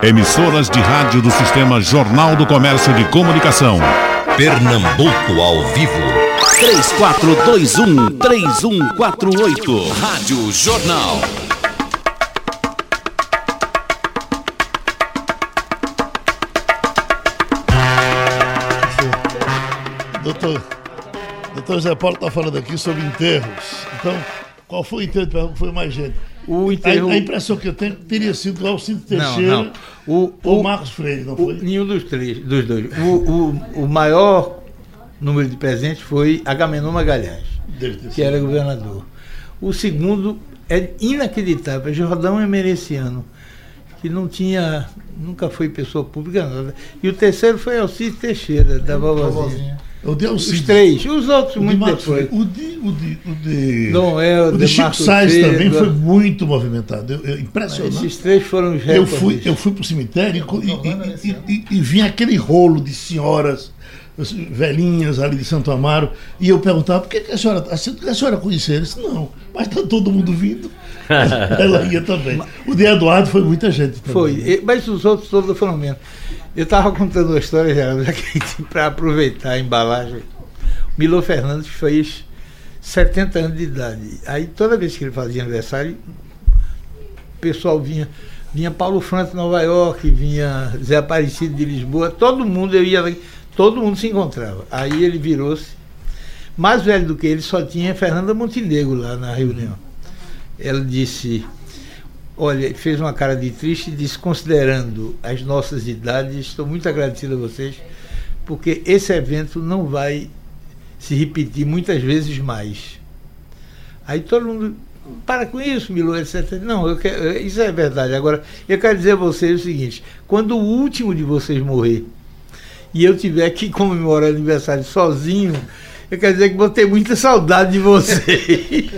Emissoras de rádio do Sistema Jornal do Comércio de Comunicação. Pernambuco ao vivo. 3421-3148. Rádio Jornal. Doutor, doutor Zé Paulo está falando aqui sobre enterros. Então, qual foi o enterro foi mais gente? O A, enterro. a impressão que eu tenho é que teria sido o Alcindo Não, Teixeira não. O, ou o, Marcos Freire, não o- foi? nenhum dos três, dos dois. O, o, o maior número de presentes foi Agamenon Magalhães, que era governador. O segundo é inacreditável, é Jordão Emereciano, que não tinha, nunca foi pessoa pública, nada. E o terceiro foi Alcides Teixeira, da vovozinha. O de Os Alcides. três, os outros O de muito Marcos depois. O de, o de, o de, Dom Helder, o de Chico Marcos Sainz também foi muito movimentado. Eu, eu, impressionante. Esses três foram os Eu fui, eu fui pro cemitério e, e, e, e, e vinha aquele rolo de senhoras assim, velhinhas ali de Santo Amaro e eu perguntava por que, que a senhora a senhora- a senhora conhecia? Ele disse, não, mas está todo mundo vindo. Ela ia também. O de Eduardo foi muita gente também. Foi, mas os outros todos foram menos. Eu estava contando uma história, Geraldo, para aproveitar a embalagem. Milô Fernandes fez 70 anos de idade. Aí toda vez que ele fazia aniversário, o pessoal vinha. Vinha Paulo Franco de Nova York, vinha Zé Aparecido de Lisboa, todo mundo, eu ia, todo mundo se encontrava. Aí ele virou-se. Mais velho do que ele só tinha Fernanda Montenegro lá na reunião. Ela disse, Olha, fez uma cara de triste e disse, considerando as nossas idades, estou muito agradecido a vocês, porque esse evento não vai se repetir muitas vezes mais. Aí todo mundo, para com isso, Milo, etc. Não, quero- isso é verdade. Agora, eu quero dizer a vocês o seguinte: quando o último de vocês morrer e eu tiver que comemorar aniversário sozinho, eu quero dizer que vou ter muita saudade de vocês.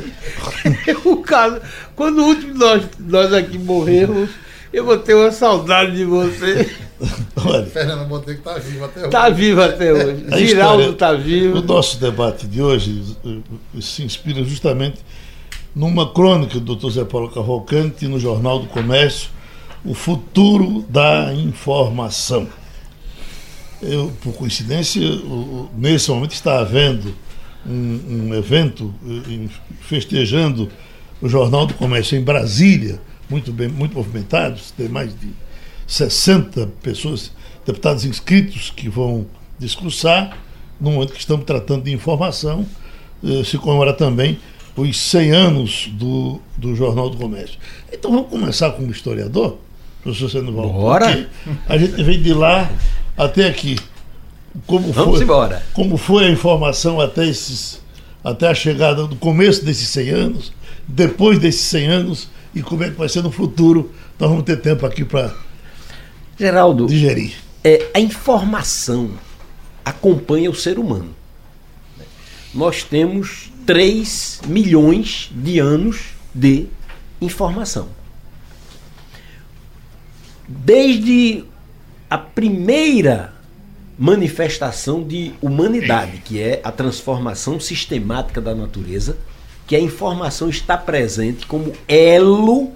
o caso, quando o último de nós, nós aqui morrermos, eu vou ter uma saudade de você. Olha, Fernando Montenegro está vivo até hoje. Está vivo até hoje. Giraldo está o vivo. nosso debate de hoje eh, se inspira justamente numa crônica do Dr. Zé Paulo Cavalcante no Jornal do Comércio, O Futuro da Informação. Eu, por coincidência, o- o- nesse momento está havendo um, um evento eh, festejando o Jornal do Comércio em Brasília, muito bem, muito movimentado, tem mais de 60 pessoas, deputados inscritos que vão discursar, no momento que estamos tratando de informação, eh, se comemora também os 100 anos do, do Jornal do Comércio. Então vamos começar como historiador, professor Sandoval. Bora. A gente vem de lá até aqui. Como Vamos foi, embora. como foi a informação até esses até a chegada do começo desses 100 anos, depois desses 100 anos e como é que vai ser no futuro. Nós vamos ter tempo aqui para Geraldo, digerir. é, a informação acompanha o ser humano. Nós temos 3 milhões de anos de informação. Desde a primeira manifestação de humanidade, que é a transformação sistemática da natureza, que a informação está presente como elo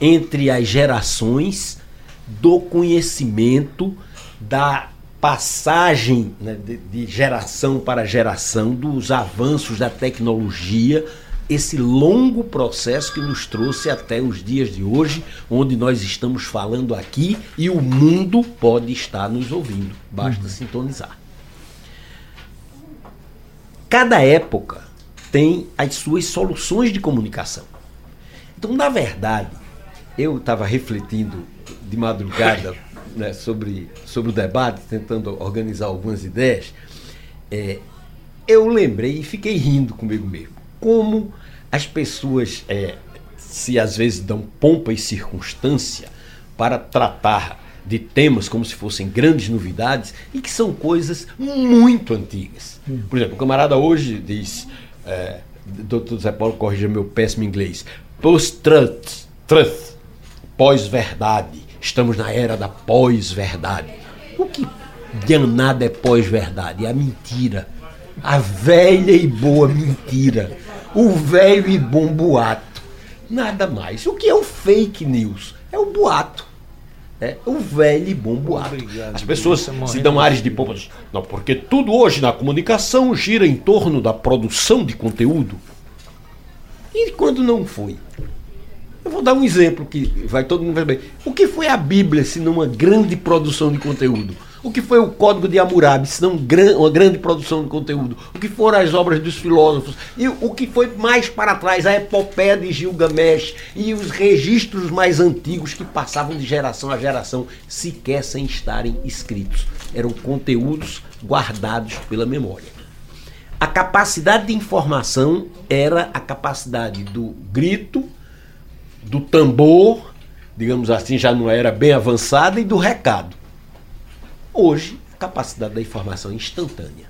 entre as gerações do conhecimento, da passagem né, de, de geração para geração, dos avanços da tecnologia, esse longo processo que nos trouxe até os dias de hoje, onde nós estamos falando aqui e o mundo pode estar nos ouvindo, basta sintonizar. Cada época tem as suas soluções de comunicação. Então, na verdade, eu estava refletindo de madrugada né, sobre, sobre o debate, tentando organizar algumas ideias. É, eu lembrei e fiquei rindo comigo mesmo. Como as pessoas é, se às vezes dão pompa e circunstância para tratar de temas como se fossem grandes novidades e que são coisas muito antigas. Por exemplo, o camarada hoje diz, é, doutor Zé Paulo, corrija meu péssimo inglês, post-truth, truth, pós-verdade. Estamos na era da pós-verdade. O que danada é pós-verdade? É a mentira. A velha e boa mentira. O velho e bom boato. Nada mais. O que é o fake news? É o boato. É o velho e bom boato. Obrigado, As pessoas morrendo se dão ares de fome. pompa. Não, porque tudo hoje na comunicação gira em torno da produção de conteúdo. E quando não foi? Eu vou dar um exemplo que vai todo mundo ver bem. O que foi a Bíblia se não uma grande produção de conteúdo? O que foi o Código de Hammurabi se não uma grande produção de conteúdo? O que foram as obras dos filósofos? E o que foi mais para trás? A epopeia de Gilgamesh e os registros mais antigos que passavam de geração a geração sequer sem estarem escritos. Eram conteúdos guardados pela memória. A capacidade de informação era a capacidade do grito, do tambor, digamos assim, já não era bem avançada, e do recado. Hoje, a capacidade da informação é instantânea.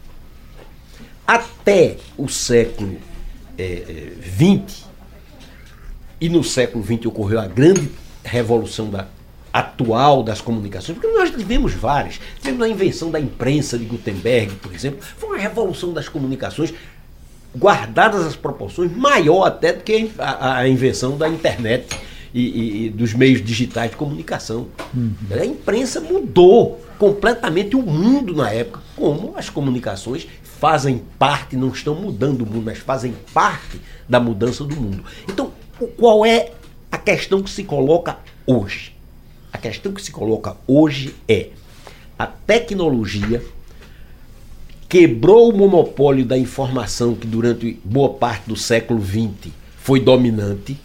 Até o século XX, e no século XX ocorreu a grande revolução da, atual das comunicações, porque nós tivemos várias. Tivemos a invenção da imprensa de Gutenberg, por exemplo, foi uma revolução das comunicações, guardadas as proporções, maior até do que a, a- invenção da internet e, e- e dos meios digitais de comunicação. A imprensa mudou completamente o mundo na época, como as comunicações fazem parte, não estão mudando o mundo, mas fazem parte da mudança do mundo. Então, qual é a questão que se coloca hoje? A questão que se coloca hoje é a tecnologia quebrou o monopólio da informação que durante boa parte do século XX foi dominante.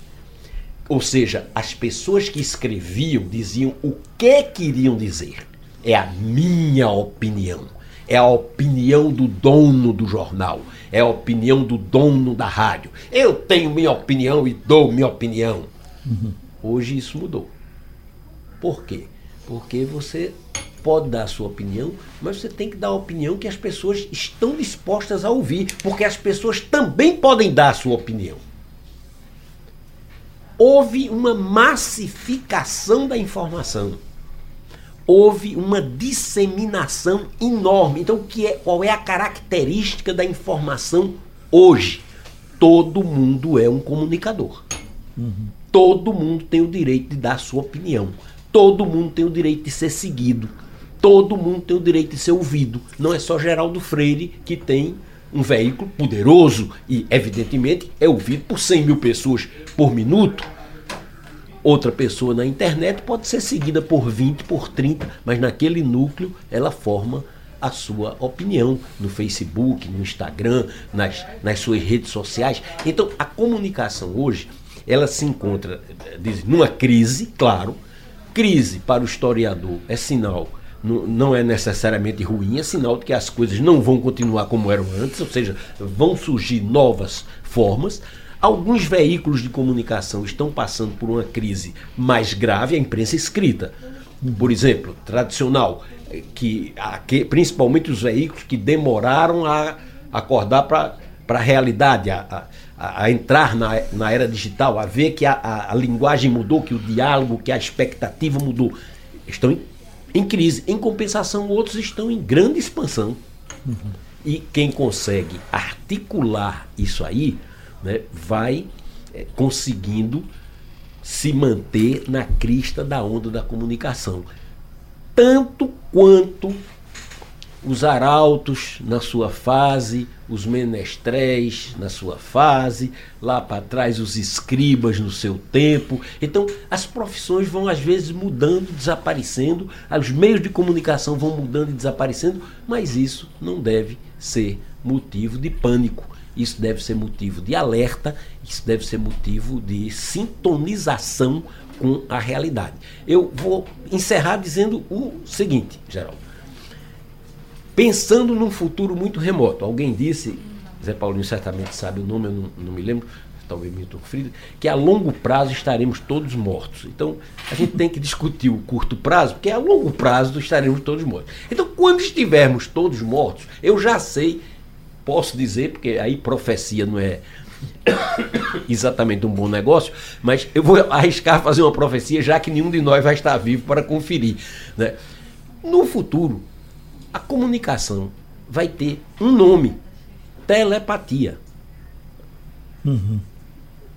Ou seja, as pessoas que escreviam diziam o que queriam dizer. É a minha opinião. É a opinião do dono do jornal. É a opinião do dono da rádio. Eu tenho minha opinião e dou minha opinião. Hoje isso mudou. Por quê? Porque você pode dar a sua opinião, mas você tem que dar a opinião que as pessoas estão dispostas a ouvir, porque as pessoas também podem dar a sua opinião. Houve uma massificação da informação. Houve uma disseminação enorme. Então, o que é, qual é a característica da informação hoje? Todo mundo é um comunicador. Todo mundo tem o direito de dar sua opinião. Todo mundo tem o direito de ser seguido. Todo mundo tem o direito de ser ouvido. Não é só Geraldo Freire que tem um veículo poderoso e, evidentemente, é ouvido por 100 mil pessoas por minuto. Outra pessoa na internet pode ser seguida por 20, por 30, mas naquele núcleo ela forma a sua opinião no Facebook, no Instagram, nas, nas suas redes sociais. Então, a comunicação hoje, ela se encontra diz, numa crise, claro. Crise para o historiador é sinal, não é necessariamente ruim, é sinal de que as coisas não vão continuar como eram antes, ou seja, vão surgir novas formas. Alguns veículos de comunicação estão passando por uma crise mais grave, a imprensa escrita. Por exemplo, tradicional, eh, que, que- principalmente os veículos que demoraram a acordar para a realidade, a, a, a entrar na, na era digital, a ver que a, a, a linguagem mudou, que o diálogo, que a expectativa mudou. Estão em, em crise. Em compensação, outros estão em grande expansão. E quem consegue articular isso aí, né, vai eh, conseguindo se manter na crista da onda da comunicação. Tanto quanto os arautos na sua fase, os menestréis na sua fase, lá para trás os escribas no seu tempo. Então, as profissões vão às vezes mudando, desaparecendo, os meios de comunicação vão mudando e desaparecendo, mas isso não deve ser motivo de pânico. Isso deve ser motivo de alerta, isso deve ser motivo de sintonização com a realidade. Eu vou encerrar dizendo o seguinte, Geraldo pensando num futuro muito remoto. Alguém disse, Zé Paulinho certamente sabe o nome, eu não, não me lembro, talvez Milton Friedman, que a longo prazo estaremos todos mortos. Então, a gente tem que discutir o curto prazo, porque a longo prazo estaremos todos mortos. Então, quando estivermos todos mortos, eu já sei, posso dizer, porque aí profecia não é exatamente um bom negócio, mas eu vou arriscar fazer uma profecia, já que nenhum de nós vai estar vivo para conferir. Né? No futuro, a comunicação vai ter um nome: telepatia.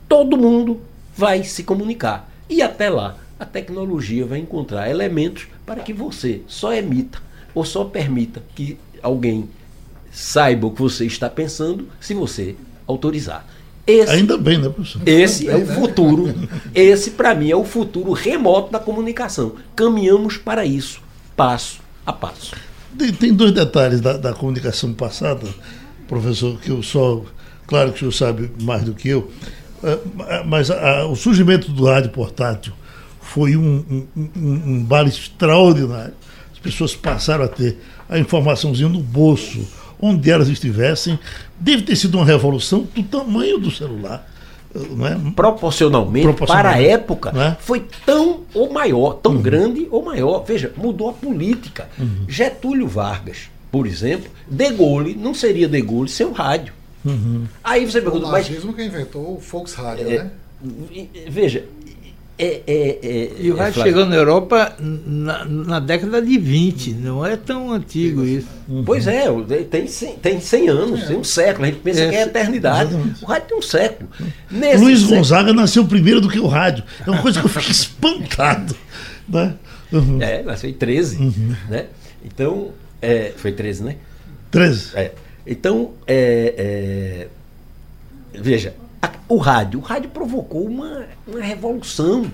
Todo mundo vai se comunicar. E até lá, a tecnologia vai encontrar elementos para que você só emita ou só permita que alguém saiba o que você está pensando se você autorizar. Esse, Ainda bem, né, professor? esse é o futuro. Esse, para mim, é o futuro remoto da comunicação. Caminhamos para isso, passo a passo. Tem, tem dois detalhes da, da comunicação passada, professor, que eu só. Claro que o senhor sabe mais do que eu, eh, mas a- o surgimento do rádio portátil foi um, um, um, um bar extraordinário. As pessoas passaram a ter a informaçãozinha no bolso, onde elas estivessem. Deve ter sido uma revolução do tamanho do celular. eh, Não é? proporcionalmente, Proporcionalmente, para a época, né? foi tão ou maior, tão grande ou maior. Veja, mudou a política. Getúlio Vargas, por exemplo, De Gaulle não seria De Gaulle sem o rádio. Aí você O pergunta, mas nazismo que inventou o Volksradio, É, né? veja, é, é, é, E o é, rádio Flávio, chegou na Europa na, na década de 20, não é tão antigo isso. Pois é, tem 100, tem 100 anos, tem um século. A gente pensa É, que é eternidade. exatamente. O rádio tem um século. Nesse Luiz século- Gonzaga nasceu primeiro do que o rádio. É uma coisa que eu fico espantado. Né? Uhum. É, nasceu em 13. Né? Então, é, foi 13, né? 13. É. Então, é, é, veja, o rádio, o rádio provocou uma, uma revolução.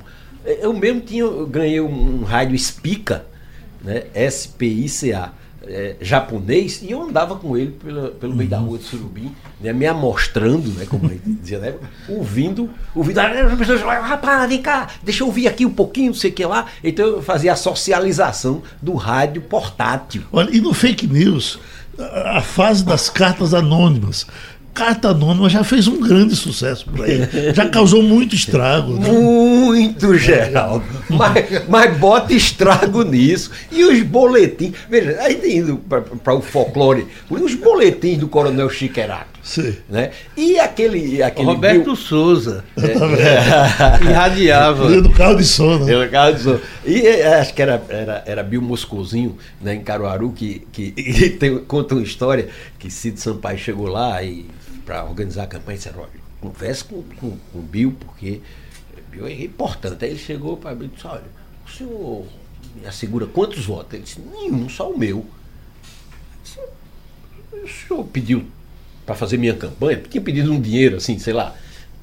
Eu mesmo tinha, ganhei um, um rádio Spica, né, S-P-I-C-A, é, japonês, e eu andava com ele pela- pelo meio da rua de Surubim, né, me amostrando, né, como a gente dizia, né, ouvindo, ouvindo, ah, as pessoas falavam, rapaz, vem cá, deixa eu ouvir aqui um pouquinho, não sei o que lá. Então eu fazia a socialização do rádio portátil. Olha, e no fake news, a fase das cartas anônimas. Carta anônima já fez um grande sucesso por aí. Já causou muito estrago. né? Muito, Geraldo. Mas, mas bota estrago nisso. E os boletins. Veja, aí tem indo para o folclore. Os boletins do Coronel Chiquerato. Sim. Né? E aquele. aquele Roberto Bill- Souza É. irradiava. Dentro do carro de sono. né? Eu, cara, disso- E eh, acho que era, era, era Bill Moscozinho, né, em Caruaru, que, que e tem, conta uma história que Cid Sampaio chegou lá e para organizar a campanha e disse, olha, converse com, com, com o Bill, porque Bill é importante. Aí ele chegou para Bill e disse, olha, o senhor me assegura quantos votos? Ele disse, nenhum, só o meu. Disse, o senhor pediu para fazer minha campanha? Tinha pedido um dinheiro, assim, sei lá,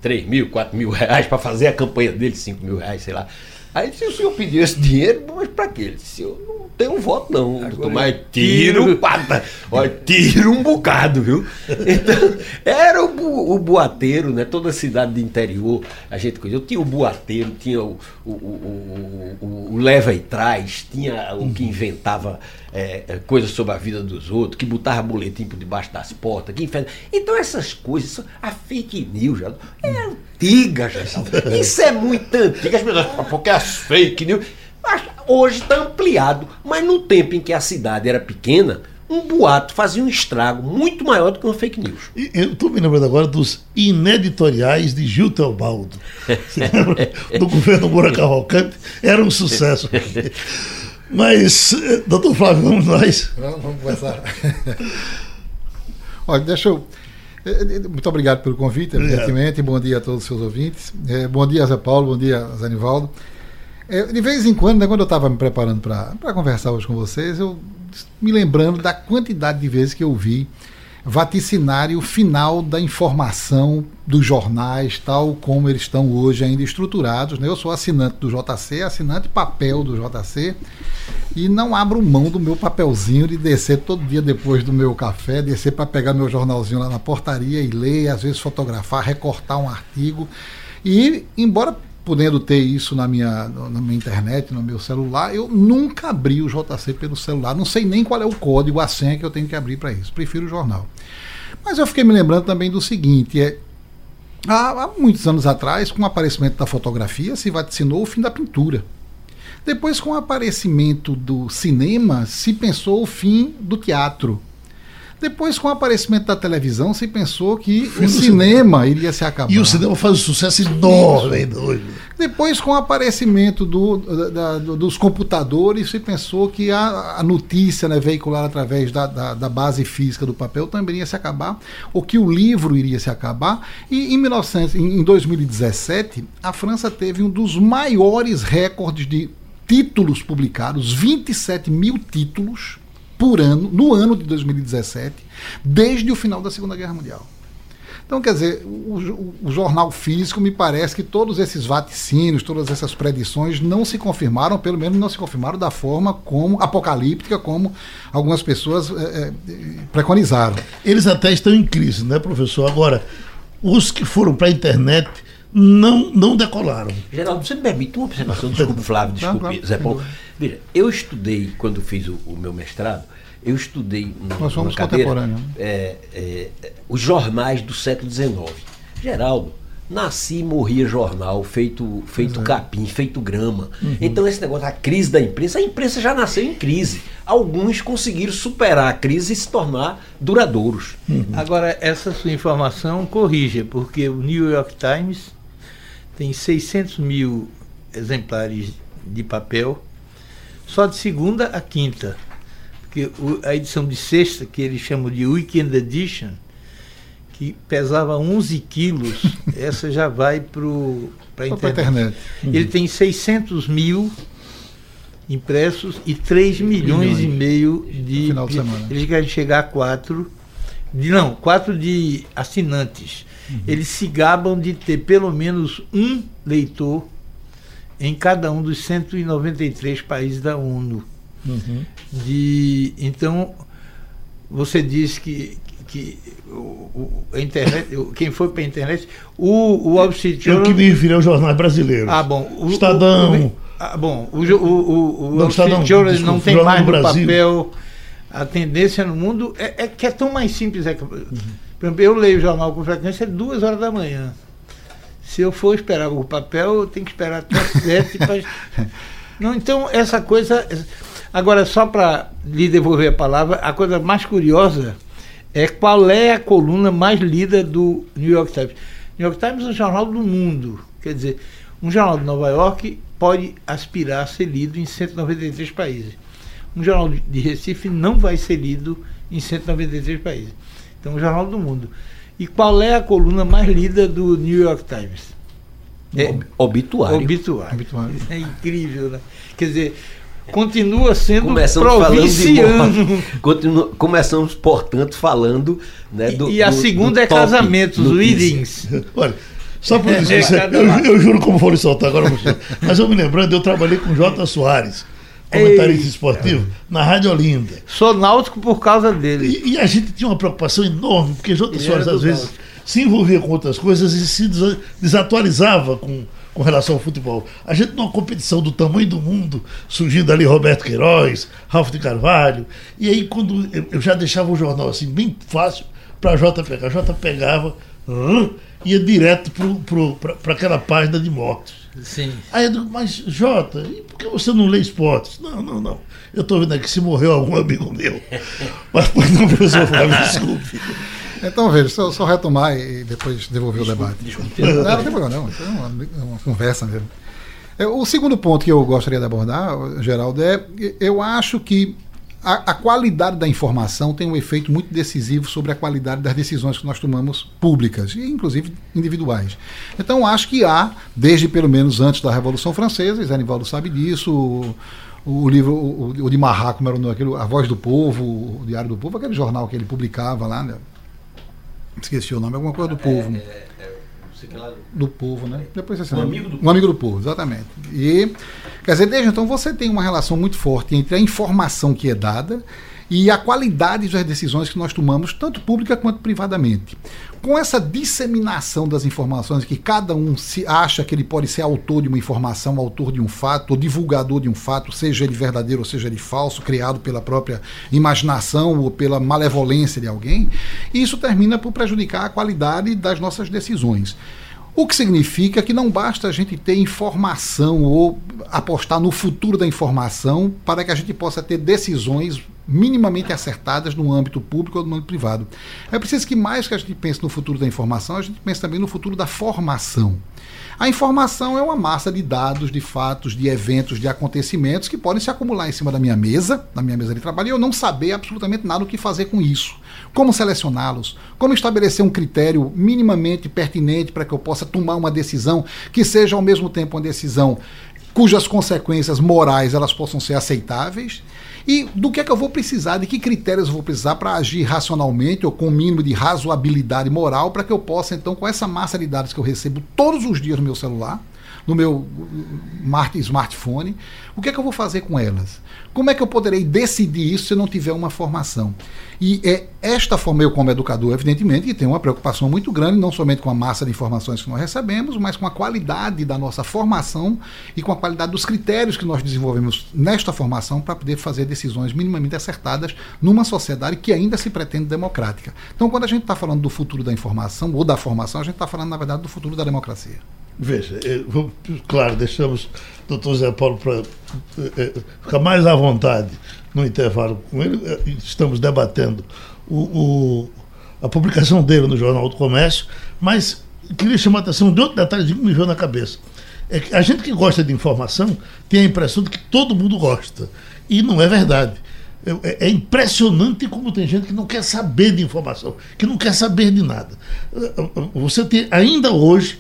3 mil, 4 mil reais para fazer a campanha dele, 5 mil reais, sei lá. Aí disse, o senhor pediu esse dinheiro, mas para quê? Ele disse, eu não tenho voto não, doutor, mas tiro, pata, olha, tiro um bocado, viu? Então, era o, o boateiro, né? Toda cidade de interior, a gente conhecia. Eu tinha o boateiro, tinha o, o, o, o- o leva e traz, tinha o que inventava é, é, coisas sobre a vida dos outros, que botava boletim por debaixo das portas, que infer... Então essas coisas, a fake news é antiga, já. Isso é muito antigo. As pessoas falam, porque as fake news. Mas hoje está ampliado. Mas no tempo em que a cidade era pequena, um boato fazia um estrago muito maior do que uma fake news. E Eu estou me lembrando agora dos ineditoriais de Gil Teobaldo. Você lembra? Do governo Moura Cavalcante. Era um sucesso. Mas, eh, doutor Flávio, vamos nós. Vamos, vamos conversar. Olha, deixa eu. eh, eh, Muito obrigado pelo convite, evidentemente. Bom dia a todos os seus ouvintes. Bom dia, Zé Paulo. Bom dia, Zé Nivaldo. De vez em quando, né, quando eu estava me preparando para conversar hoje com vocês, eu me lembrando da quantidade de vezes que eu vi vaticinário final da informação dos jornais, tal como eles estão hoje ainda estruturados. Né? Eu sou assinante do JC, assinante papel do JC, e não abro mão do meu papelzinho de descer todo dia depois do meu café, descer para pegar meu jornalzinho lá na portaria e ler, às vezes fotografar, recortar um artigo. E, embora podendo ter isso na minha, na minha internet, no meu celular, eu nunca abri o JC pelo celular. Não sei nem qual é o código, a senha que eu tenho que abrir para isso. Prefiro o jornal. Mas eu fiquei me lembrando também do seguinte: é, há, há muitos anos atrás, com o aparecimento da fotografia, se vaticinou o fim da pintura. Depois, com o aparecimento do cinema, se pensou o fim do teatro. Depois, com o aparecimento da televisão, se pensou que o cinema iria se acabar. E o cinema faz um sucesso enorme. Depois, com o aparecimento do, da, do, dos computadores, se pensou que a, a notícia né, veiculada através da, da, da, base física do papel também ia se acabar, ou que o livro iria se acabar. E em, 1900, em 2017, a França teve um dos maiores recordes de títulos publicados 27 mil títulos por ano, no ano de 2017, desde o final da Segunda Guerra Mundial. Então, quer dizer, o, o, jornal físico me parece que todos esses vaticínios, todas essas predições não se confirmaram, pelo menos não se confirmaram da forma como apocalíptica, como algumas pessoas é, é, preconizaram. Eles até estão em crise, né, professor? Agora, os que foram para a internet não, não decolaram. Geraldo, você me permite uma observação? Desculpe, Flávio, desculpe, claro, Zé Paulo. Veja, eu estudei, quando fiz o, o meu mestrado, eu estudei no, Nós somos contemporâneos. Né? É, é, os jornais do século XIX. Geraldo, nasci e morria jornal, feito, feito capim, feito grama. Uhum. Então, esse negócio, a crise da imprensa, a imprensa já nasceu em crise. Alguns conseguiram superar a crise e se tornar duradouros. Uhum. Agora, essa sua informação corrige, porque o New York Times tem 600 mil exemplares de papel, só de segunda a quinta que a edição de sexta, que eles chamam de Weekend Edition, que pesava 11 quilos, essa já vai para a internet. internet. Uhum. Ele tem 600 mil impressos e 3 milhões, milhões. e meio de. Final de semana. Eles querem chegar a 4. De, não, 4 de assinantes. Uhum. Eles se gabam de ter pelo menos um leitor em cada um dos 193 países da ONU. Uhum. De, então, você diz que, que o, o, a internet, quem foi para a internet, o, o Wall Street Journal... Eu que me referi aos jornais brasileiros. Ah, bom. O, Estadão... ah, bom, o, o, o, Wall Street Journal não tem mais no papel... A tendência no mundo é, é que é tão mais simples. É que, uhum. Por exemplo, eu leio o jornal com frequência duas horas da manhã. Se eu for esperar o papel, eu tenho que esperar até sete para... Não, então, essa coisa. Agora, só para lhe devolver a palavra, a coisa mais curiosa é qual é a coluna mais lida do New York Times. New York Times é um jornal do mundo. Quer dizer, um jornal de Nova York pode aspirar a ser lido em 193 países. Um jornal de Recife não vai ser lido em 193 países. Então, é um jornal do mundo. E qual é a coluna mais lida do New York Times? É, obituário. obituário. Obituário. É incrível, né? Quer dizer, continua sendo começamos provinciano. Continua, começamos, portanto, falando. Né, do, e a do, segunda do é casamentos, weddings. Olha, só por isso, é, eu, eu, juro como vou lhe soltar agora, mas eu me lembrando, eu trabalhei com Jota Soares, comentarista esportivo, na Rádio Olinda. Sou náutico por causa dele. E, e a gente tinha uma preocupação enorme, porque Jota Soares, às vezes, náutico. se envolvia com outras coisas e se desatualizava com com relação ao futebol. A gente numa competição do tamanho do mundo, surgindo ali Roberto Queiroz, Ralf de Carvalho, e aí quando eu, já deixava o jornal assim bem fácil para a Jota pegar. A Jota pegava, ia direto para aquela página de mortos. Sim. Aí eu digo, mas Jota, e por que você não lê esportes? Não, não, não. Eu estou vendo aqui se morreu algum amigo meu. mas não, professor Flávio, desculpe. Então, veja, só, só retomar e depois devolver desculpa, o debate. Desculpa. Não, não tem problema, não. É uma, é uma conversa mesmo. É, o segundo ponto que eu gostaria de abordar, Geraldo, é eu acho que a, a, qualidade da informação tem um efeito muito decisivo sobre a qualidade das decisões que nós tomamos públicas, e inclusive individuais. Então, acho que há, desde pelo menos antes da Revolução Francesa, e Zé Nivaldo sabe disso, o, o livro, o, o de Marra, como era o nome, A Voz do Povo, o Diário do Povo, aquele jornal que ele publicava lá, né? Esqueci o nome, alguma coisa do povo. É, é do povo, né? Depois você um amigo do um amigo do povo, exatamente. E quer dizer, desde então você tem uma relação muito forte entre a informação que é dada e a qualidade das decisões que nós tomamos, tanto pública quanto privadamente. Com essa disseminação das informações, que cada um se acha que ele pode ser autor de uma informação, autor de um fato, ou divulgador de um fato, seja ele verdadeiro ou seja ele falso, criado pela própria imaginação ou pela malevolência de alguém, isso termina por prejudicar a qualidade das nossas decisões. O que significa que não basta a gente ter informação ou apostar no futuro da informação para que a gente possa ter decisões minimamente acertadas no âmbito público ou no âmbito privado. É preciso que mais que a gente pense no futuro da informação, a gente pense também no futuro da formação. A informação é uma massa de dados, de fatos, de eventos, de acontecimentos que podem se acumular em cima da minha mesa, na minha mesa de trabalho, e eu não saber absolutamente nada o que fazer com isso. Como selecioná-los? Como estabelecer um critério minimamente pertinente para que eu possa tomar uma decisão que seja ao mesmo tempo uma decisão cujas consequências morais elas possam ser aceitáveis e do que é que eu vou precisar, de que critérios eu vou precisar para agir racionalmente ou com o mínimo de razoabilidade moral para que eu possa, então, com essa massa de dados que eu recebo todos os dias no meu celular, no meu smartphone, o que é que eu vou fazer com elas? Como é que eu poderei decidir isso se eu não tiver uma formação? E é esta forma, eu como educador, evidentemente, que tenho uma preocupação muito grande, não somente com a massa de informações que nós recebemos, mas com a qualidade da nossa formação e com a qualidade dos critérios que nós desenvolvemos nesta formação para poder fazer decisões minimamente acertadas numa sociedade que ainda se pretende democrática. Então, quando a gente está falando do futuro da informação ou da formação, a gente está falando, na verdade, do futuro da democracia. Veja, eu, claro, deixamos o doutor Zé Paulo para é, ficar mais à vontade no intervalo com ele. É, estamos debatendo o, o, a publicação dele no Jornal do Comércio, mas queria chamar a atenção de outro detalhe que me veio na cabeça. É que a gente que gosta de informação tem a impressão de que todo mundo gosta. E não é verdade. É, é impressionante como tem gente que não quer saber de informação, que não quer saber de nada. Você tem, ainda hoje,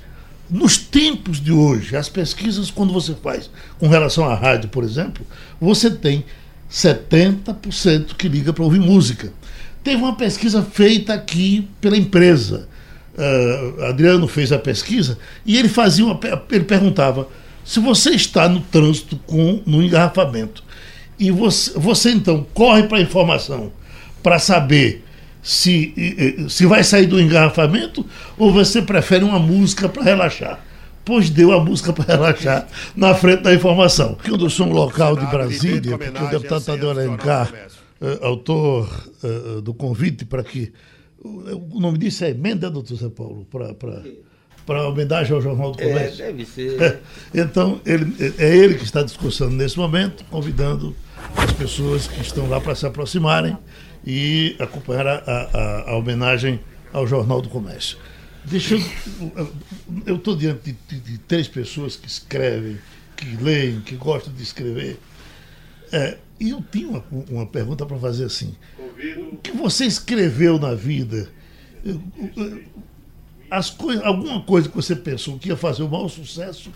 nos tempos de hoje, as pesquisas, quando você faz com relação à rádio, por exemplo, você tem 70% que liga para ouvir música. Teve uma pesquisa feita aqui pela empresa. Uh, Adriano fez a pesquisa e ele fazia uma, ele perguntava se você está no trânsito com no engarrafamento e você, você então corre para a informação para saber se, se vai sair do engarrafamento ou você prefere uma música para relaxar? Pois deu a música para relaxar na frente da informação. Que o som local de Brasília, porque o deputado Tadeu Alencar, uh, autor do convite para que. O nome disso é emenda, doutor Zé Paulo? Para para homenagem ao Jornal do é, Comércio. É, deve ser. então, ele, é ele que está discursando nesse momento, convidando as pessoas que estão lá para se aproximarem e acompanhar a, a, a homenagem ao Jornal do Comércio. Deixa eu. Eu estou diante de, de, de, três pessoas que escrevem, que leem, que gostam de escrever. É, e eu tinha uma, uma pergunta para fazer assim. O que você escreveu na vida? As coisas, alguma coisa que você pensou que ia fazer o maior sucesso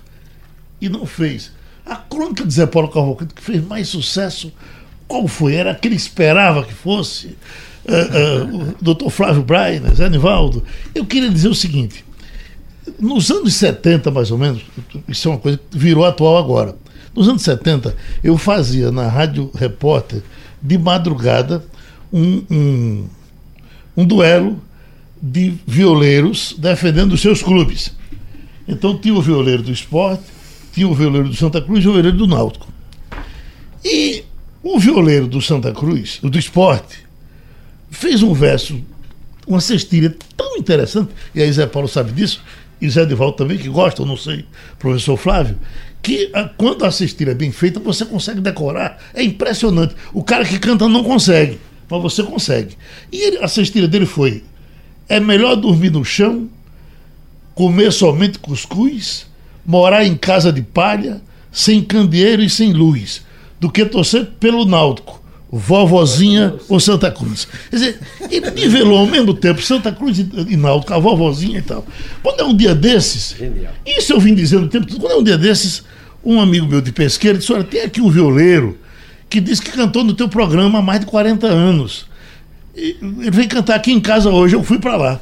e não fez. A crônica de Zé Paulo Cavalcante, que fez mais sucesso, qual foi? Era que ele esperava que fosse? Uh, uh, o doutor Flávio Brainer, Zé Nivaldo. Eu queria dizer o seguinte: nos anos 70, mais ou menos, isso é uma coisa que virou atual agora. Nos anos 70, eu fazia na Rádio Repórter, de madrugada, um, um, um duelo de violeiros defendendo os seus clubes. Então tinha o violeiro do esporte, tinha o violeiro do Santa Cruz e o violeiro do Náutico. E o violeiro do Santa Cruz, do esporte, fez um verso, uma cestilha tão interessante, e aí Zé Paulo sabe disso, e Zé Divaldo também, que gosta, não sei, professor Flávio, que a, quando a cestilha é bem feita, você consegue decorar. É impressionante. O cara que canta não consegue, mas você consegue. E ele, a cestilha dele foi: é melhor dormir no chão, comer somente cuscuz, morar em casa de palha, sem candeeiro e sem luz do que torcer pelo Náutico, vovozinha ou Santa Cruz. Quer dizer, ele nivelou ao mesmo tempo Santa Cruz e Náutico, a vovozinha e tal. Quando é um dia desses, Genial. isso eu vim dizendo o tempo todo, quando é um dia desses, um amigo meu de pesqueira disse: Olha, tem aqui um violeiro que disse que cantou no teu programa há mais de 40 anos. Ele veio cantar aqui em casa hoje, eu fui para lá.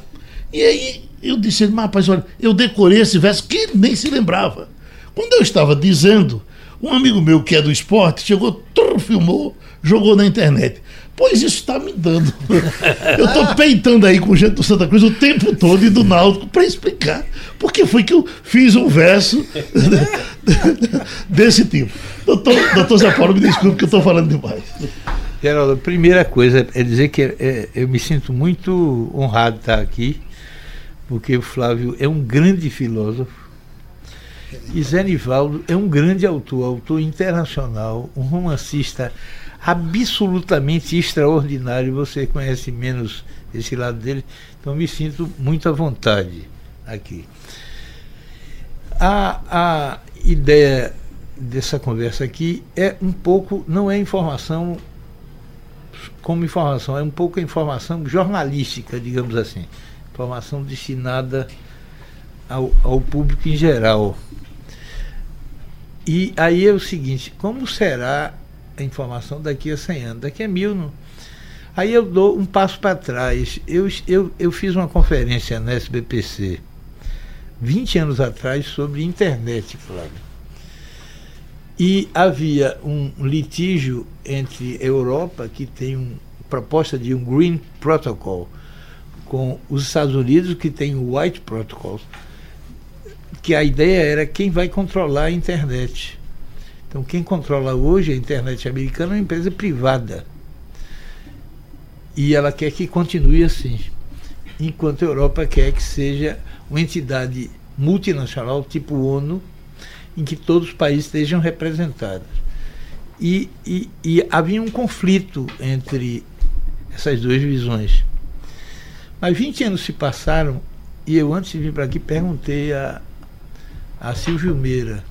E aí eu disse: Mas rapaz, olha, eu decorei esse verso que ele nem se lembrava. Quando eu estava dizendo, um amigo meu que é do esporte chegou, trrr, filmou, jogou na internet. Pois isso está me dando. Eu estou peitando aí com gente do Santa Cruz o tempo todo e do Náutico para explicar. Porque foi que eu fiz um verso desse tipo. Doutor, doutor Zé Paulo, me desculpe que eu estou falando demais. Geraldo, a primeira coisa é dizer que é, é, eu me sinto muito honrado de estar aqui, porque o Flávio é um grande filósofo E Zé Nivaldo é um grande autor, autor internacional, um romancista absolutamente extraordinário. Você conhece menos esse lado dele, então me sinto muito à vontade aqui. A, a ideia dessa conversa aqui é um pouco, não é informação como informação, é um pouco informação jornalística, digamos assim. Informação destinada ao, ao público em geral. E aí é o seguinte, como será a informação daqui a 100 anos? Daqui a mil, não? Aí eu dou um passo para trás. Eu, eu, eu fiz uma conferência na SBPC 20 anos atrás sobre internet, Flávio. E havia um litígio entre Europa, que tem uma proposta de um Green Protocol, com os Estados Unidos, que tem o White Protocol, que a ideia era quem vai controlar a internet. Então, quem controla hoje a internet americana é uma empresa privada. E ela quer que continue assim. Enquanto a Europa quer que seja uma entidade multinacional tipo ONU, em que todos os países estejam representados. E, e, e havia um conflito entre essas duas visões. Mas 20 anos se passaram e eu, antes de vir para aqui, perguntei a, a Silvio Meira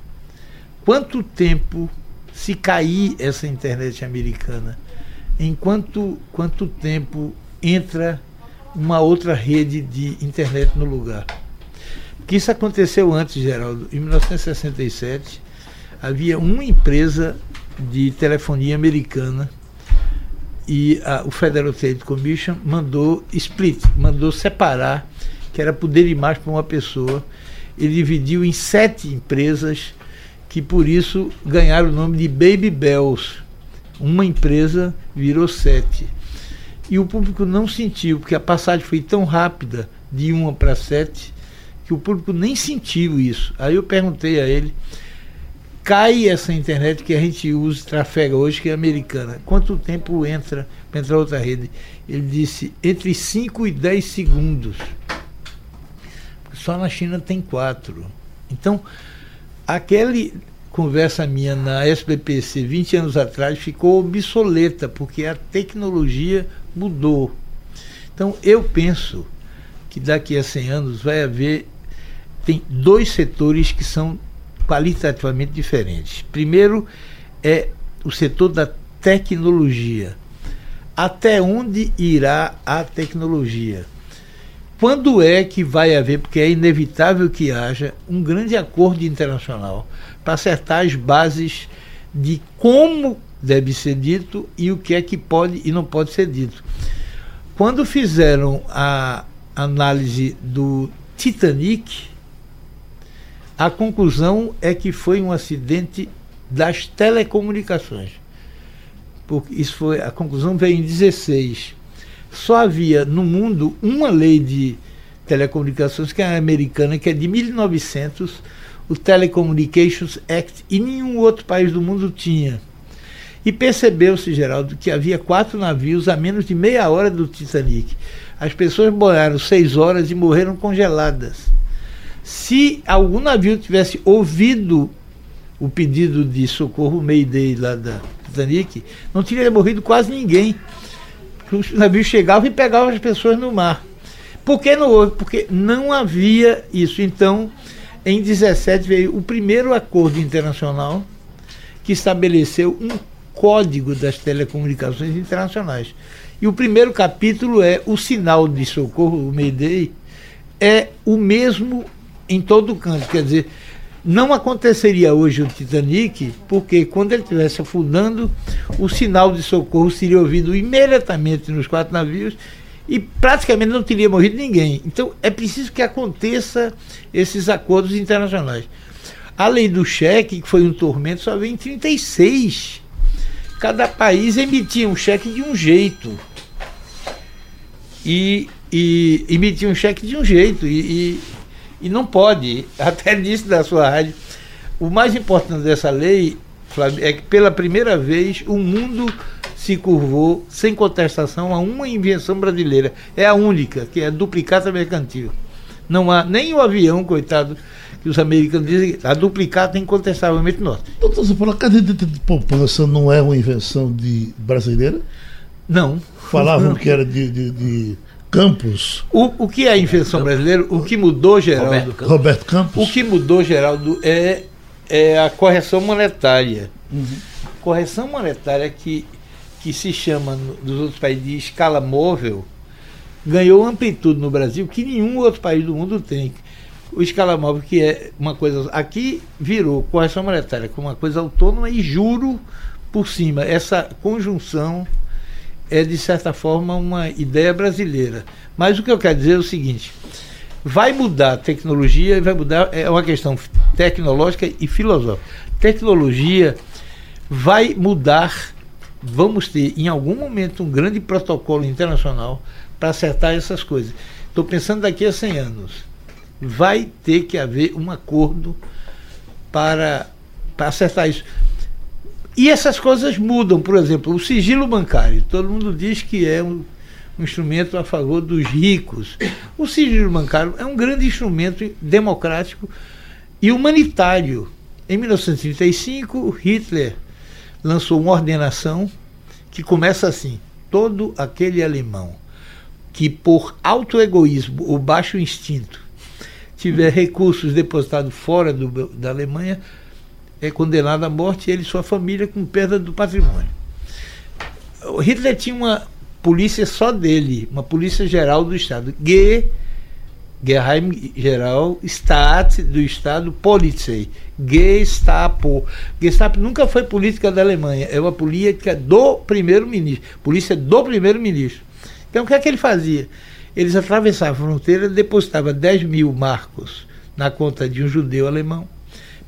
quanto tempo se cair essa internet americana, em quanto, quanto tempo entra uma outra rede de internet no lugar que isso aconteceu antes, Geraldo. Em 1967, havia uma empresa de telefonia americana e a, o Federal Trade Commission mandou split, mandou separar, que era poder demais para uma pessoa. Ele dividiu em sete empresas que por isso ganharam o nome de Baby Bells. Uma empresa virou sete. E o público não sentiu, porque a passagem foi tão rápida de uma para sete que o público nem sentiu isso. Aí eu perguntei a ele, cai essa internet que a gente usa, trafega hoje, que é americana, quanto tempo entra para entrar outra rede? Ele disse, entre 5 e 10 segundos. Só na China tem quatro. Então, aquele conversa minha na SBPC 20 anos atrás ficou obsoleta, porque a tecnologia mudou. Então, eu penso que daqui a 100 anos vai haver tem dois setores que são qualitativamente diferentes. Primeiro é o setor da tecnologia. Até onde irá a tecnologia? Quando é que vai haver, porque é inevitável que haja, um grande acordo internacional para acertar as bases de como deve ser dito e o que é que pode e não pode ser dito. Quando fizeram a análise do Titanic, a conclusão é que foi um acidente das telecomunicações. Porque isso foi a conclusão veio em 16. Só havia no mundo uma lei de telecomunicações que é americana, que é de 1900, o Telecommunications Act, e nenhum outro país do mundo tinha. E percebeu-se, Geraldo, que havia quatro navios a menos de meia hora do Titanic. As pessoas boiaram seis horas e morreram congeladas. Se algum navio tivesse ouvido o pedido de socorro Mayday lá da Titanic, não teria morrido quase ninguém. Os navios chegavam e pegavam as pessoas no mar. Por que não houve? Porque não havia isso. Então, em 17 veio o primeiro acordo internacional que estabeleceu um código das telecomunicações internacionais. E o primeiro capítulo é o sinal de socorro, o Mayday, é o mesmo em todo canto. Quer dizer, não aconteceria hoje o Titanic, porque quando ele estivesse afundando, o sinal de socorro seria ouvido imediatamente nos quatro navios e praticamente não teria morrido ninguém. Então é preciso que aconteça esses acordos internacionais. A lei do cheque, que foi um tormento, só veio em 36. Cada país emitia um cheque de um jeito. E, e emitia um cheque de um jeito. E, e e não pode, até disse da sua rádio, o mais importante dessa lei, Flávio, é que pela primeira vez o mundo se curvou sem contestação a uma invenção brasileira. É a única, que é a duplicata mercantil. Não há nem o avião, coitado, que os americanos dizem a duplicata é incontestavelmente nossa. Doutor Zapala, a caderneta de poupança não é uma invenção de brasileira? Não. Falavam que era de, de, de Campos. O, o que é a invenção brasileira? O que mudou, Geraldo? Roberto Campos. Roberto Campos. O que mudou, Geraldo, é, é a correção monetária. Correção monetária que, que se chama nos outros países de escala móvel, ganhou amplitude no Brasil que nenhum outro país do mundo tem. O escala móvel, que é uma coisa. Aqui virou correção monetária como uma coisa autônoma e juro por cima. Essa conjunção é, de certa forma, uma ideia brasileira. Mas o que eu quero dizer é o seguinte: vai mudar a tecnologia, vai mudar, é uma questão tecnológica e filosófica. Tecnologia vai mudar, vamos ter em algum momento um grande protocolo internacional para acertar essas coisas. Estou pensando daqui a 100 anos. Vai ter que haver um acordo para, para acertar isso. E essas coisas mudam, por exemplo, o sigilo bancário. Todo mundo diz que é um, um instrumento a favor dos ricos. O sigilo bancário é um grande instrumento democrático e humanitário. Em 1935, Hitler lançou uma ordenação que começa assim: todo aquele alemão que por autoegoísmo ou baixo instinto tiver recursos depositados fora do- da Alemanha é condenado à morte, ele e sua família com perda do patrimônio. O Hitler tinha uma polícia só dele, uma polícia geral do Estado. G, Geheim Geral Staat do Estado Polizei. Gestapo. Gestapo nunca foi política da Alemanha, é uma política do primeiro-ministro. Polícia do primeiro-ministro. Então o que é que ele fazia? Eles atravessavam a fronteira, depositavam 10 mil marcos na conta de um judeu alemão,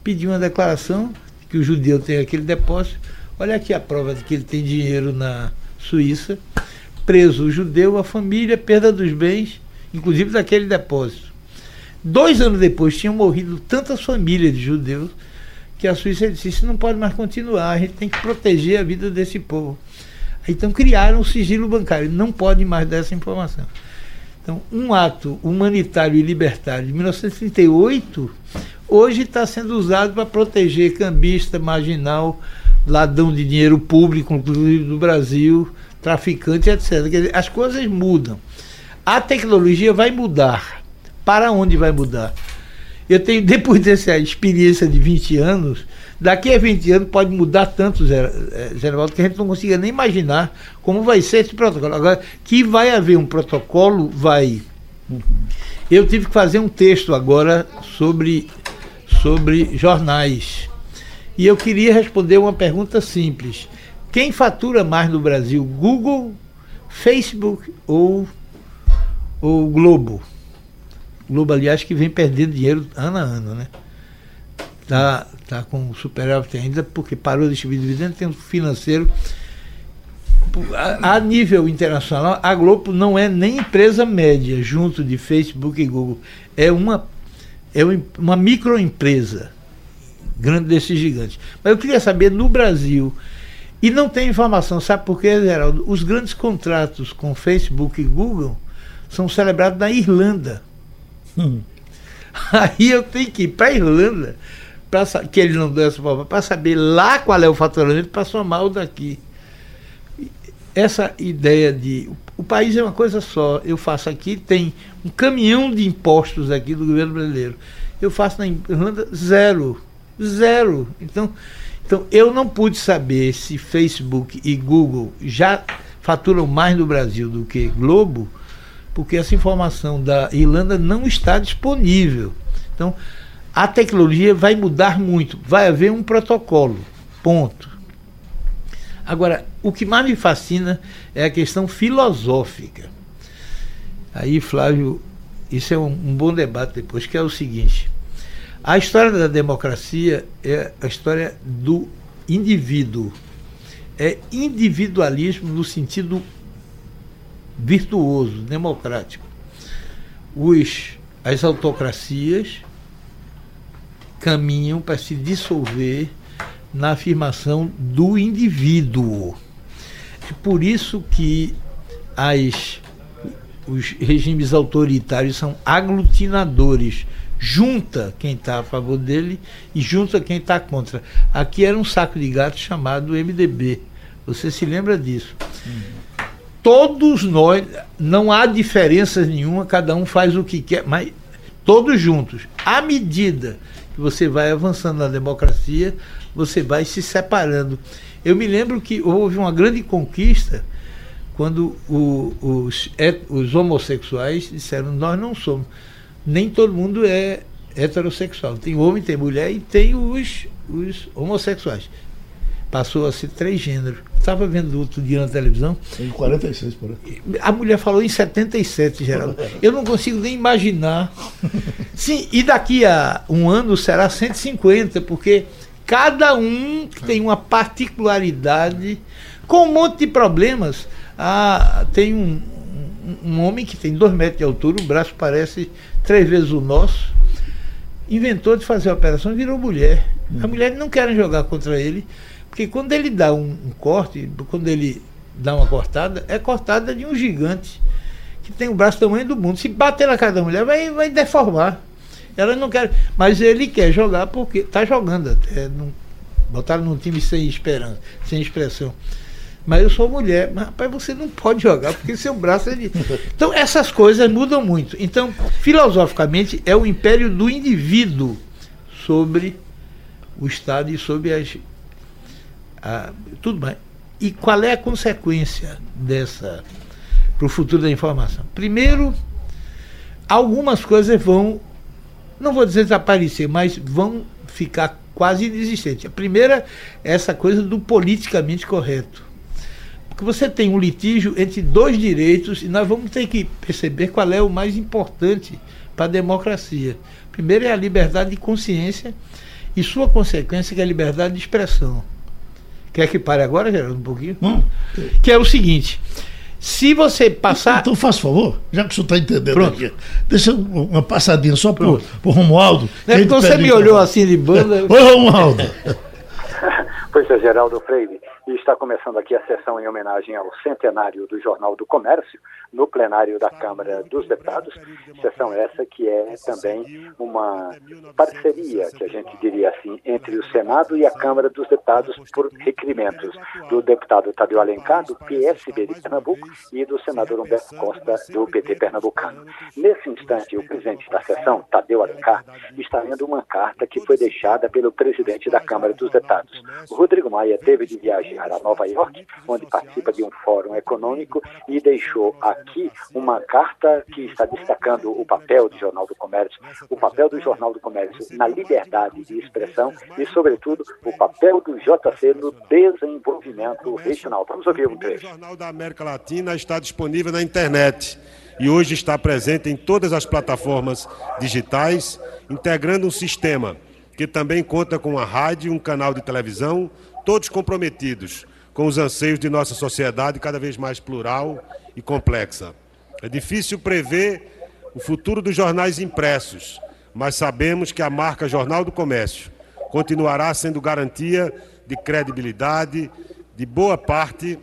pediam uma declaração que o judeu tem aquele depósito. Olha aqui a prova de que ele tem dinheiro na Suíça. Preso o judeu, a família, perda dos bens, inclusive daquele depósito. Dois anos depois tinham morrido tantas famílias de judeus que a Suíça disse: Isso não pode mais continuar, a gente tem que proteger a vida desse povo. Então criaram o sigilo bancário, não pode mais dar essa informação. Então, um ato humanitário e libertário de 1938 hoje está sendo usado para proteger cambista, marginal, ladrão de dinheiro público, inclusive do Brasil, traficante, etc. Dizer, as coisas mudam. A tecnologia vai mudar. Para onde vai mudar? Eu tenho, depois dessa experiência de 20 anos, daqui a 20 anos pode mudar tanto, Zé- eh, Geraldo, que a gente não consiga nem imaginar como vai ser esse protocolo. Agora, que vai haver um protocolo, vai. Eu tive que fazer um texto agora sobre, sobre jornais. E eu queria responder uma pergunta simples. Quem fatura mais no Brasil, Google, Facebook ou, ou Globo? Globo, aliás, que vem perdendo dinheiro ano a ano, né? Tá, tá com superávit ainda porque parou de distribuir dividendo, tem um financeiro. A nível internacional, a Globo não é nem empresa média junto de Facebook e Google. É uma, é uma, microempresa grande desses gigantes. Mas eu queria saber, no Brasil, e não tem informação, sabe por quê, Geraldo? Os grandes contratos com Facebook e Google são celebrados na Irlanda. Hum. Aí eu tenho que ir para a Irlanda, pra, que eles não dão essa forma, para saber lá qual é o faturamento, para somar o daqui. Essa ideia de. O país é uma coisa só. Eu faço aqui, tem um caminhão de impostos aqui do governo brasileiro. Eu faço na Irlanda zero. Zero. Então, então eu não pude saber se Facebook e Google já faturam mais no Brasil do que Globo, porque essa informação da Irlanda não está disponível. Então, a tecnologia vai mudar muito, vai haver um protocolo. Ponto. Agora, o que mais me fascina é a questão filosófica. Aí, Flávio, isso é um, um bom debate depois, que é o seguinte: a história da democracia é a história do indivíduo. É individualismo no sentido virtuoso, democrático. Os, as autocracias caminham para se dissolver na afirmação do indivíduo. É por isso que as, os regimes autoritários são aglutinadores junta quem está a favor dele e junta quem está contra. Aqui era um saco de gato chamado MDB. Você se lembra disso? Uhum. Todos nós, não há diferenças nenhuma, cada um faz o que quer, mas todos juntos. À medida que você vai avançando na democracia, você vai se separando. Eu me lembro que houve uma grande conquista quando o, os, os homossexuais disseram: Nós não somos nem todo mundo é heterossexual. Tem homem, tem mulher e tem os, os homossexuais. Passou a ser três gêneros. Estava vendo outro dia na televisão. Em 46, por aí. A mulher falou em 77, Geraldo. Eu não consigo nem imaginar. Sim, e daqui a um ano será 150, porque cada um tem uma particularidade, com um monte de problemas. Ah, tem um, um, um homem que tem dois metros de altura, o braço parece três vezes o nosso, inventou de fazer a operação e virou mulher. As mulheres não querem jogar contra ele, porque quando ele dá um, um, corte, quando ele dá uma cortada, é cortada de um gigante que tem o braço do tamanho do mundo. Se bater na cara da mulher, vai, vai deformar. Ela não quer, mas ele quer jogar porque está jogando até. Não, botaram num time sem esperança, sem expressão mas eu sou mulher. Mas, rapaz, você não pode jogar porque seu braço é de. Então, essas coisas mudam muito. Então, filosoficamente, é o império do indivíduo sobre o Estado e sobre as. A, tudo bem. E qual é a consequência dessa para o futuro da informação? Primeiro, algumas coisas vão, não vou dizer desaparecer, mas vão ficar quase inexistentes. A primeira é essa coisa do politicamente correto que você tem um litígio entre dois direitos e nós vamos ter que perceber qual é o mais importante para a democracia. Primeiro é a liberdade de consciência e sua consequência que é a liberdade de expressão. Quer que pare agora, Geraldo, um pouquinho? Hum. Que é o seguinte. Se você passar. Então, faz favor, já que o senhor está entendendo Pronto. aqui, deixa uma passadinha só para o Romualdo. É porque você me olhou assim de banda. Oi, Romualdo. pois é, Geraldo Freire. E está começando aqui a sessão em homenagem ao centenário do Jornal do Comércio, no plenário da Câmara dos Deputados. Sessão essa que é também uma parceria, que a gente diria assim, entre o Senado e a Câmara dos Deputados por requerimentos do deputado Tadeu Alencar, do PSB de Pernambuco, e do senador Humberto Costa, do PT pernambucano. Nesse instante, o presidente da sessão, Tadeu Alencar, está lendo uma carta que foi deixada pelo presidente da Câmara dos Deputados. Rodrigo Maia teve de viagem a Nova York, onde participa de um fórum econômico e deixou aqui uma carta que está destacando o papel do Jornal do Comércio, o papel do Jornal do Comércio na liberdade de expressão e, sobretudo, o papel do JC no desenvolvimento regional. Vamos ouvir um trecho. O Jornal da América Latina está disponível na internet e hoje está presente em todas as plataformas digitais, integrando um sistema que também conta com uma rádio, um canal de televisão, todos comprometidos com os anseios de nossa sociedade cada vez mais plural e complexa. É difícil prever o futuro dos jornais impressos, mas sabemos que a marca Jornal do Comércio continuará sendo garantia de credibilidade de boa parte,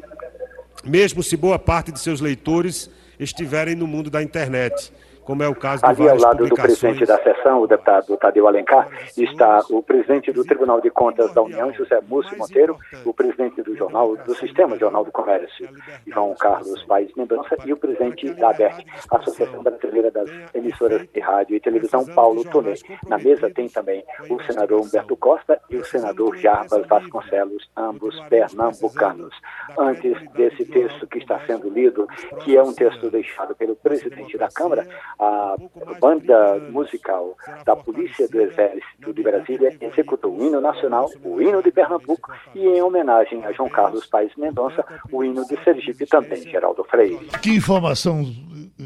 mesmo se boa parte de seus leitores estiverem no mundo da internet como é o caso de Ali ao lado do presidente da sessão, o deputado Tadeu Alencar, está o presidente do Tribunal de Contas da União, José Múcio Monteiro, o presidente do jornal, do Sistema Jornal do Comércio, João Carlos Paes Mendonça, e o presidente da ABERT, Associação Brasileira das Emissoras de Rádio e Televisão, Paulo Tonê. Na mesa tem também o senador Humberto Costa e o senador Jarbas Vasconcelos, ambos pernambucanos. Antes desse texto que está sendo lido, que é um texto deixado pelo presidente da Câmara, a banda musical da Polícia do Exército de Brasília executou o hino nacional, o hino de Pernambuco e, em homenagem a João Carlos Paes Mendonça, o hino de Sergipe também, Geraldo Freire. Que informação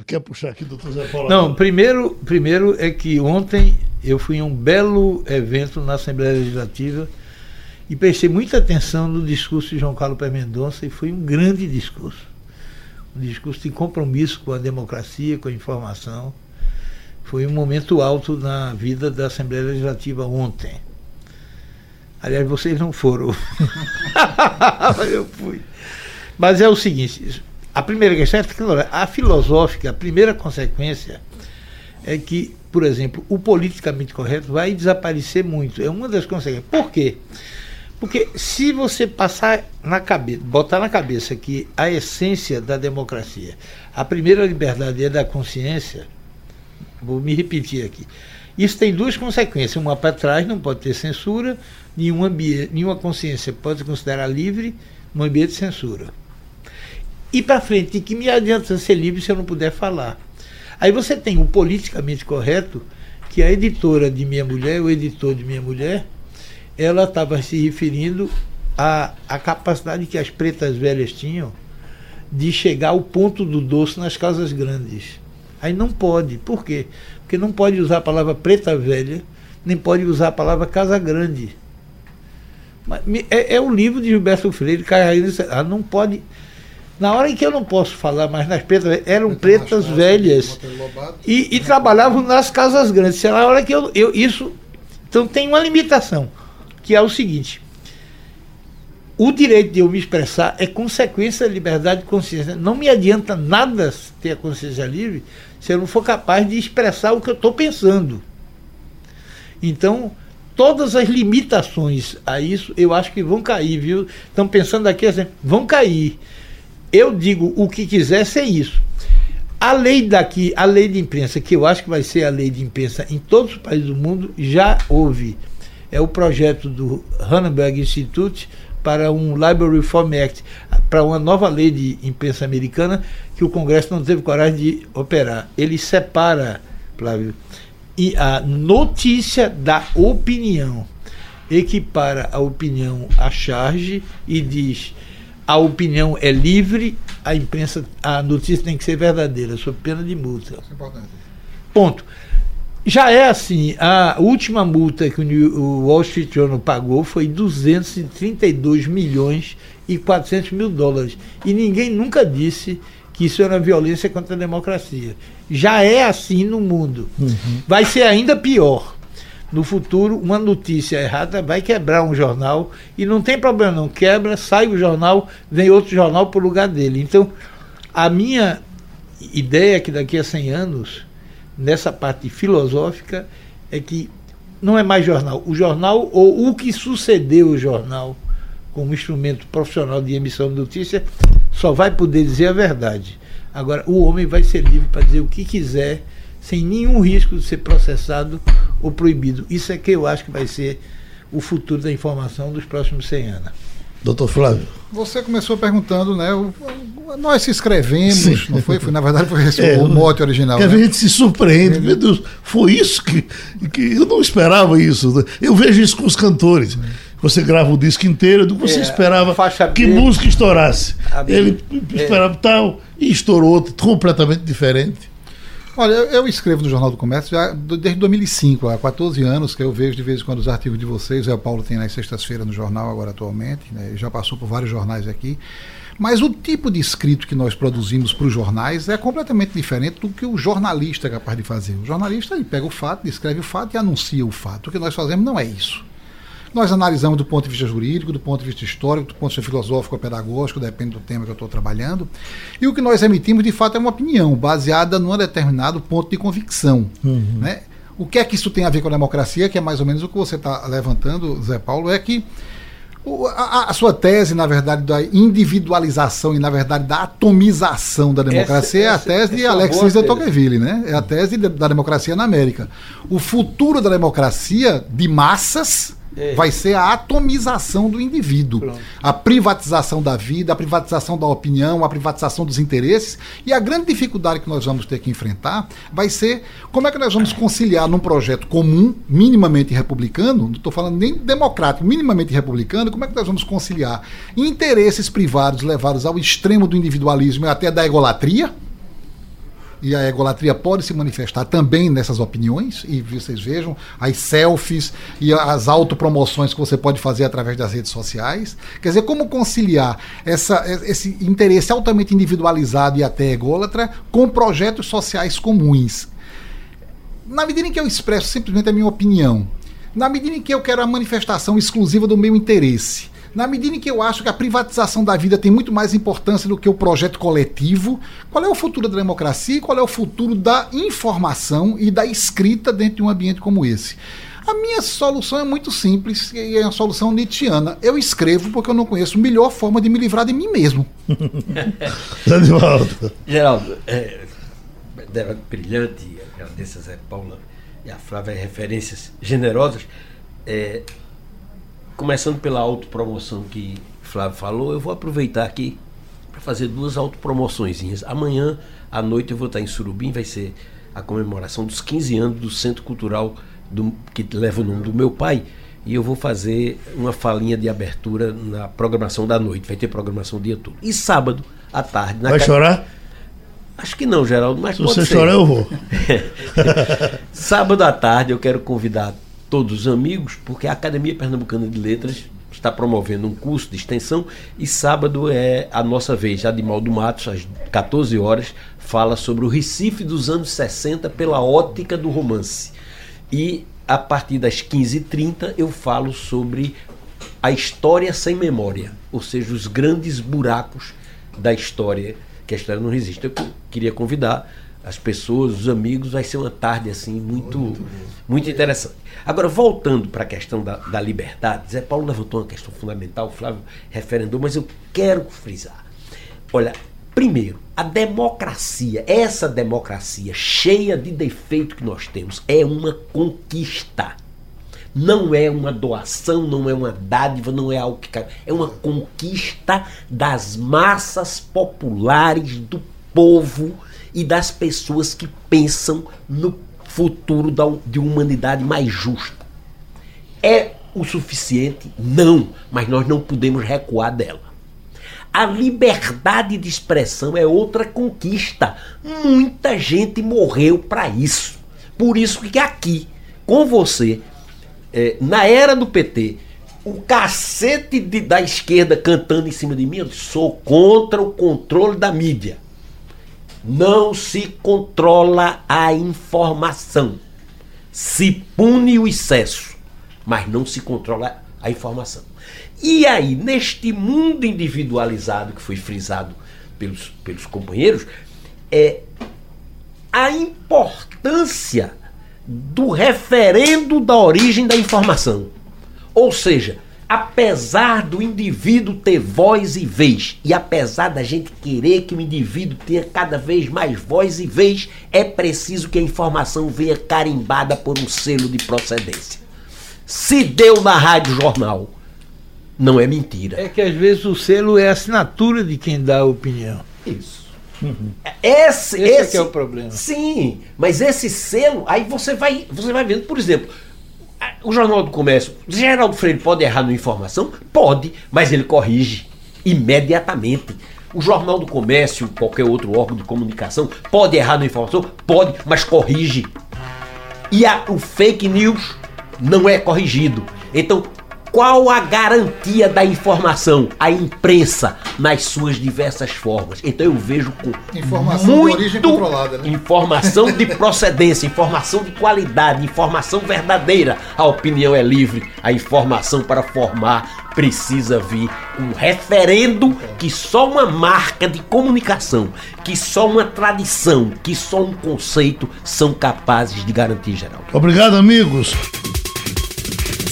quer puxar aqui, doutor Zé Paulo? Não, primeiro, primeiro é que ontem eu fui em um belo evento na Assembleia Legislativa e prestei muita atenção no discurso de João Carlos Paes Mendonça e foi um grande discurso um discurso de compromisso com a democracia, com a informação. Foi um momento alto na vida da Assembleia Legislativa ontem. Aliás, vocês não foram. Eu fui. Mas é o seguinte: a primeira questão é a filosófica, a primeira consequência é que por exemplo, o politicamente correto vai desaparecer muito. É uma das consequências. Por quê? Porque se você passar na cabeça, botar na cabeça que a essência da democracia, a primeira liberdade é da consciência, vou me repetir aqui. Isso tem duas consequências. Uma para trás não pode ter censura, nenhuma consciência pode se considerar livre no ambiente de censura. E para frente, que me adianta ser livre se eu não puder falar? Aí você tem o politicamente correto, que a editora de Minha Mulher, o editor de Minha Mulher, ela estava se referindo à, à capacidade que as pretas velhas tinham de chegar ao ponto do doce nas casas grandes. Aí não pode. Por quê? Porque não pode usar a palavra preta velha, nem pode usar a palavra casa grande. É, é o livro de Gilberto Freire, ah, não pode. Na hora em que eu não posso falar mais nas pretas, eram pretas velhas e, e trabalhavam nas casas grandes. Na hora que eu, eu. Isso. Então tem uma limitação, que é o seguinte: o direito de eu me expressar é consequência da liberdade de consciência. Não me adianta nada ter a consciência livre se eu não for capaz de expressar o que eu estou pensando. Então, todas as limitações a isso, eu acho que vão cair, viu? Estão pensando aqui assim, vão cair. Eu digo o que quiser ser isso. A lei daqui, a lei de imprensa, que eu acho que vai ser a lei de imprensa em todos os países do mundo, já houve. É o projeto do Hannenberg Institute para um Library Reform Act, para uma nova lei de imprensa americana que o Congresso não teve coragem de operar. Ele separa, Flávio, e a notícia da opinião equipara a opinião à charge e diz a opinião é livre, a imprensa, a notícia tem que ser verdadeira, sob pena de multa. É Ponto. Já é assim, a última multa que o Wall Street Journal pagou foi 232 milhões e 400 mil dólares. E ninguém nunca disse que isso era violência contra a democracia. Já é assim no mundo. Uhum. Vai ser ainda pior. No futuro, uma notícia errada vai quebrar um jornal e não tem problema não. Quebra, sai o jornal, vem outro jornal para o lugar dele. Então, a minha ideia é que daqui a 100 anos nessa parte filosófica é que não é mais jornal. O jornal, ou o que sucedeu o jornal, como instrumento profissional de emissão de notícia, só vai poder dizer a verdade. Agora, o homem vai ser livre para dizer o que quiser, sem nenhum risco de ser processado ou proibido. Isso é que eu acho que vai ser o futuro da informação dos próximos 100 anos. Doutor Flávio. Você começou perguntando, né? O, nós se escrevemos, Sim. não foi? foi? Na verdade, foi esse é, o mote original. Que né? a gente se surpreende. É. Meu Deus, foi isso que, que eu não esperava isso. Eu vejo isso com os cantores. Você grava o disco inteiro, do que você é, esperava que B, música estourasse. Ele é. esperava tal e estourou outro completamente diferente. Olha, eu escrevo no Jornal do Comércio já desde 2005, há 14 anos que eu vejo de vez em quando os artigos de vocês. O Paulo tem nas sextas-feiras no jornal agora atualmente, né? já passou por vários jornais aqui. Mas o tipo de escrito que nós produzimos para os jornais é completamente diferente do que o jornalista é capaz de fazer. O jornalista ele pega o fato, descreve o fato e anuncia o fato. O que nós fazemos não é isso. Nós analisamos do ponto de vista jurídico, do ponto de vista histórico, do ponto de vista filosófico ou pedagógico, depende do tema que eu estou trabalhando. E o que nós emitimos, de fato, é uma opinião baseada num determinado ponto de convicção. Uhum. Né? O que é que isso tem a ver com a democracia, que é mais ou menos o que você está levantando, Zé Paulo, é que a, a, sua tese, na verdade, da individualização e, na verdade, da atomização da democracia essa, é a tese de Alexis de Tocqueville, né? É a tese de, da democracia na América. O futuro da democracia de massas é. Vai ser a atomização do indivíduo, Pronto. a privatização da vida, a privatização da opinião, a privatização dos interesses. E a grande dificuldade que nós vamos ter que enfrentar vai ser como é que nós vamos conciliar num projeto comum, minimamente republicano, não estou falando nem democrático, minimamente republicano, como é que nós vamos conciliar interesses privados levados ao extremo do individualismo e até da egolatria e a egolatria pode se manifestar também nessas opiniões, e vocês vejam as selfies e as autopromoções que você pode fazer através das redes sociais. Quer dizer, como conciliar essa, esse interesse altamente individualizado e até ególatra com projetos sociais comuns? Na medida em que eu expresso simplesmente a minha opinião, na medida em que eu quero a manifestação exclusiva do meu interesse, Na medida em que eu acho que a privatização da vida tem muito mais importância do que o projeto coletivo, qual é o futuro da democracia e qual é o futuro da informação e da escrita dentro de um ambiente como esse? A minha solução é muito simples e é uma solução nietzschiana. Eu escrevo porque eu não conheço melhor forma de me livrar de mim mesmo. Geraldo, é, brilhante, agradeço a Zé Paula e a Flávia referências generosas. É, começando pela autopromoção que Flávio falou, eu vou aproveitar aqui para fazer duas autopromoções. Amanhã à noite eu vou estar em Surubim, vai ser a comemoração dos 15 anos do Centro Cultural do, que leva o nome do meu pai. E eu vou fazer uma falinha de abertura na programação da noite. Vai ter programação o dia todo. E sábado à tarde. Vai ca... chorar? Acho que não, Geraldo, mas Se você ser. chorar, eu vou. sábado à tarde eu quero convidar todos os amigos, porque a Academia Pernambucana de Letras está promovendo um curso de extensão e sábado é a nossa vez. Adimaldo Matos, às 14 horas, fala sobre o Recife dos anos 60 pela ótica do romance. E a partir das 15h30 eu falo sobre a história sem memória, ou seja, os grandes buracos da história, que a história não resiste. Eu queria convidar as pessoas, os amigos, vai ser uma tarde assim muito, muito, muito interessante. Agora, voltando para a questão da, da liberdade, Zé Paulo levantou uma questão fundamental, o Flávio referendou, mas eu quero frisar. Olha, Primeiro, a democracia, essa democracia cheia de defeito que nós temos, é uma conquista. Não é uma doação, não é uma dádiva, não é algo que cai. É uma conquista das massas populares, do povo e das pessoas que pensam no futuro da, de uma humanidade mais justa. É o suficiente? Não, mas nós não podemos recuar dela. A liberdade de expressão é outra conquista. Muita gente morreu para isso. Por isso que aqui, com você, é, na era do PT, o cacete de, da esquerda cantando em cima de mim, eu sou contra o controle da mídia. Não se controla a informação. Se pune o excesso, mas não se controla a informação. E aí, neste mundo individualizado que foi frisado pelos, pelos companheiros, é a importância do referendo da origem da informação. Ou seja, apesar do indivíduo ter voz e vez, e apesar da gente querer que o indivíduo tenha cada vez mais voz e vez, é preciso que a informação venha carimbada por um selo de procedência. Se deu na rádio jornal não é mentira. É que às vezes o selo é a assinatura de quem dá a opinião. Isso. Uhum. Esse, esse, esse é, é o problema. Sim, mas esse selo, aí você vai, você vai vendo, por exemplo, o Jornal do Comércio, Geraldo Freire pode errar na informação? Pode, mas ele corrige imediatamente. O Jornal do Comércio, qualquer outro órgão de comunicação, pode errar na informação? Pode, mas corrige. E a, o fake news não é corrigido. Então, qual a garantia da informação? A imprensa, nas suas diversas formas. Então eu vejo com informação muito de origem controlada, né? informação de procedência, informação de qualidade, informação verdadeira. A opinião é livre, a informação para formar precisa vir um referendo que só uma marca de comunicação, que só uma tradição, que só um conceito são capazes de garantir, geral. Obrigado, amigos.